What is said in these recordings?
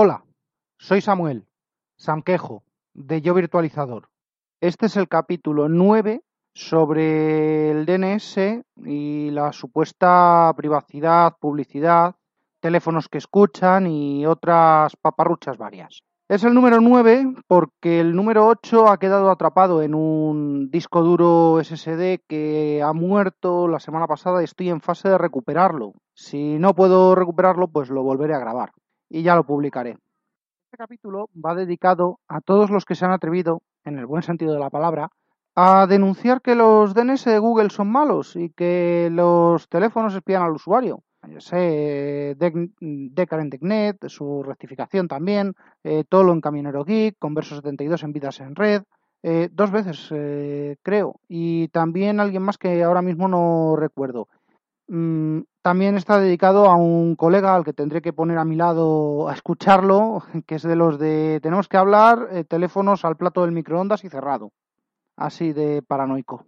Hola, soy Samuel, Samquejo, de Yo Virtualizador. Este es el capítulo 9 sobre el DNS y la supuesta privacidad, publicidad, teléfonos que escuchan y otras paparruchas varias. Es el número 9 porque el número 8 ha quedado atrapado en un disco duro SSD que ha muerto la semana pasada y estoy en fase de recuperarlo. Si no puedo recuperarlo, pues lo volveré a grabar y ya lo publicaré. Este capítulo va dedicado a todos los que se han atrevido, en el buen sentido de la palabra, a denunciar que los DNS de Google son malos y que los teléfonos espían al usuario. Yo sé, Decarent su rectificación también, eh, Tolo en Camionero Geek, Converso 72 en Vidas en Red, eh, dos veces eh, creo, y también alguien más que ahora mismo no recuerdo. Mm, también está dedicado a un colega al que tendré que poner a mi lado a escucharlo, que es de los de tenemos que hablar, eh, teléfonos al plato del microondas y cerrado. Así de paranoico.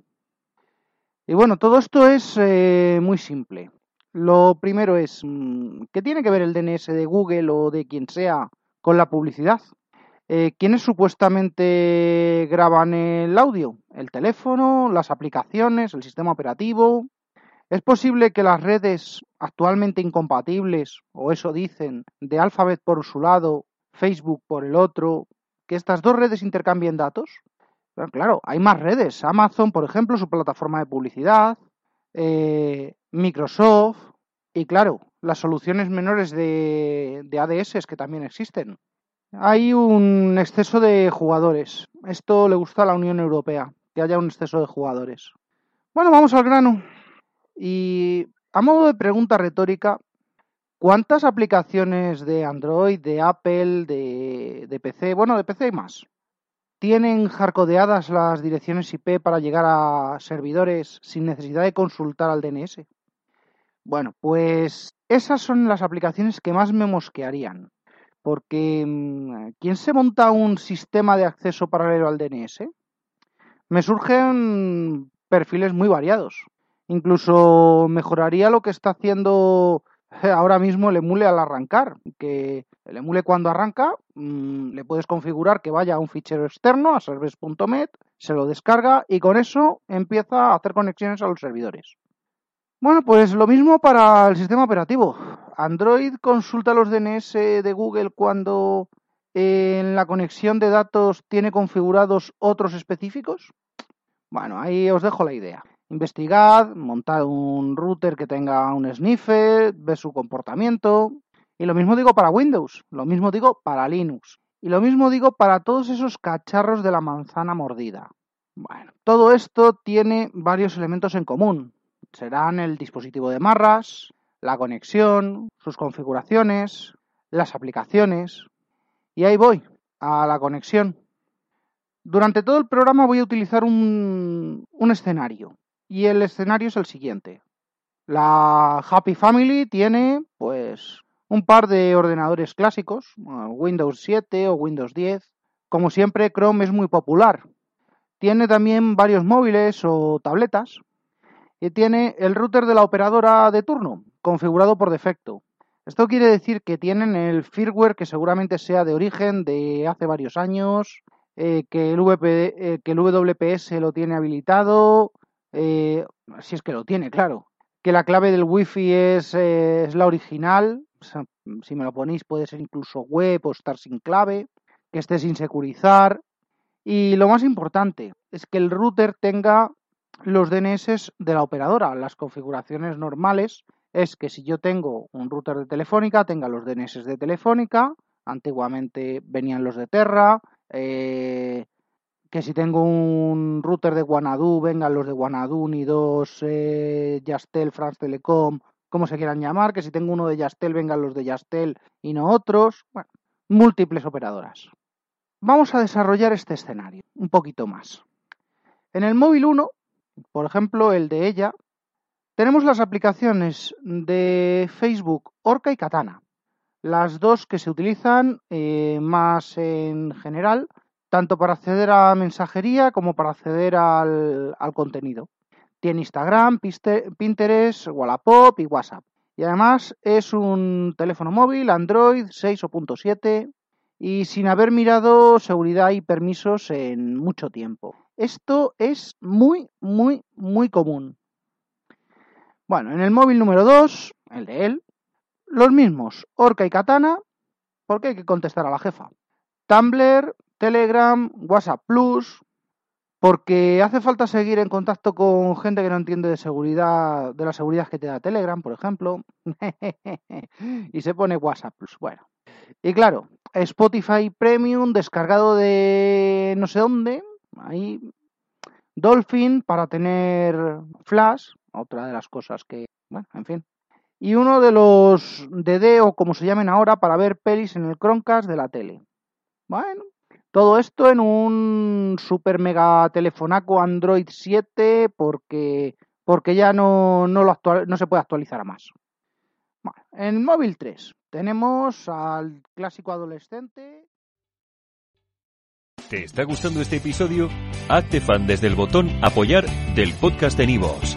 Y bueno, todo esto es eh, muy simple. Lo primero es, mm, ¿qué tiene que ver el DNS de Google o de quien sea con la publicidad? Eh, ¿Quiénes supuestamente graban el audio? ¿El teléfono? ¿Las aplicaciones? ¿El sistema operativo? ¿Es posible que las redes actualmente incompatibles, o eso dicen, de Alphabet por su lado, Facebook por el otro, que estas dos redes intercambien datos? claro, hay más redes. Amazon, por ejemplo, su plataforma de publicidad, eh, Microsoft y, claro, las soluciones menores de, de ADS que también existen. Hay un exceso de jugadores. Esto le gusta a la Unión Europea, que haya un exceso de jugadores. Bueno, vamos al grano. Y a modo de pregunta retórica, ¿cuántas aplicaciones de Android, de Apple, de, PC, bueno, de PC y más, tienen hardcodeadas las direcciones IP para llegar a servidores sin necesidad de consultar al DNS? Bueno, pues esas son las aplicaciones que más me mosquearían. Porque mm, ¿quién se monta un sistema de acceso paralelo al DNS? Me surgen perfiles muy variados. Incluso mejoraría lo que está haciendo ahora mismo el emule al arrancar, que el emule cuando arranca mm, le puedes configurar que vaya a un fichero externo, a servers.met, se lo descarga y con eso empieza a hacer conexiones a los servidores. Bueno, pues lo mismo para el sistema operativo. Android consulta los DNS de Google cuando en la conexión de datos tiene configurados otros específicos. Bueno, ahí os dejo la idea. Investigad, montad un router que tenga un sniffer, ve su comportamiento. Y lo mismo digo para Windows, lo mismo digo para Linux. Y lo mismo digo para todos esos cacharros de la manzana mordida. Bueno, todo esto tiene varios elementos en común. Serán el dispositivo de marras, la conexión, sus configuraciones, las aplicaciones. Y ahí voy, a la conexión. Durante todo el programa voy a utilizar un, un escenario. Y el escenario es el siguiente. La Happy Family tiene, pues, un par de ordenadores clásicos, Windows 7 o Windows 10. Como siempre, Chrome es muy popular. Tiene también varios móviles o tabletas. Y tiene el router de la operadora de turno, configurado por defecto. Esto quiere decir que tienen el firmware que seguramente sea de origen de hace varios años, eh, que, el eh, que el WPS lo tiene habilitado, eh, si es que lo tiene, claro, que la clave del wifi es, eh, es la original, si me lo ponéis puede ser incluso web o estar sin clave, que esté sin securizar. Y lo más importante es que el router tenga los DNS de la operadora, las configuraciones normales es que si yo tengo un router de Telefónica, tenga los DNS de Telefónica, antiguamente venían los de Terra, eh, que si tengo un router de Guanadu, vengan los de Guanadu, ni dos eh, Yastel, France Telecom, como se quieran llamar, que si tengo uno de Yastel, vengan los de Yastel y no otros. Bueno, múltiples operadoras. Vamos a desarrollar este escenario un poquito más. En el móvil 1, por ejemplo, el de ella, tenemos las aplicaciones de Facebook Orca y Katana, las dos que se utilizan eh, más en general, tanto para acceder a mensajería como para acceder al, al contenido. Tiene Instagram, Pinterest, Wallapop y WhatsApp. Y además es un teléfono móvil Android 6.7 y sin haber mirado seguridad y permisos en mucho tiempo. Esto es muy, muy, muy común. Bueno, en el móvil número 2, el de él, los mismos, Orca y Katana, porque hay que contestar a la jefa. Tumblr, Telegram, WhatsApp Plus, porque hace falta seguir en contacto con gente que no entiende de seguridad, de la seguridad que te da Telegram, por ejemplo, y se pone WhatsApp Plus. Bueno, y claro, Spotify Premium descargado de no sé dónde, Ahí Dolphin para tener Flash, otra de las cosas que, bueno, en fin. Y uno de los DD o como se llamen ahora para ver pelis en el Chromecast de la tele. Bueno, todo esto en un super mega telefonaco Android 7 porque, porque ya no, no, lo no se puede actualizar a más. Bueno, en móvil 3 tenemos al clásico adolescente ¿Te está gustando este episodio? Hazte fan desde el botón Apoyar del podcast de Nivos.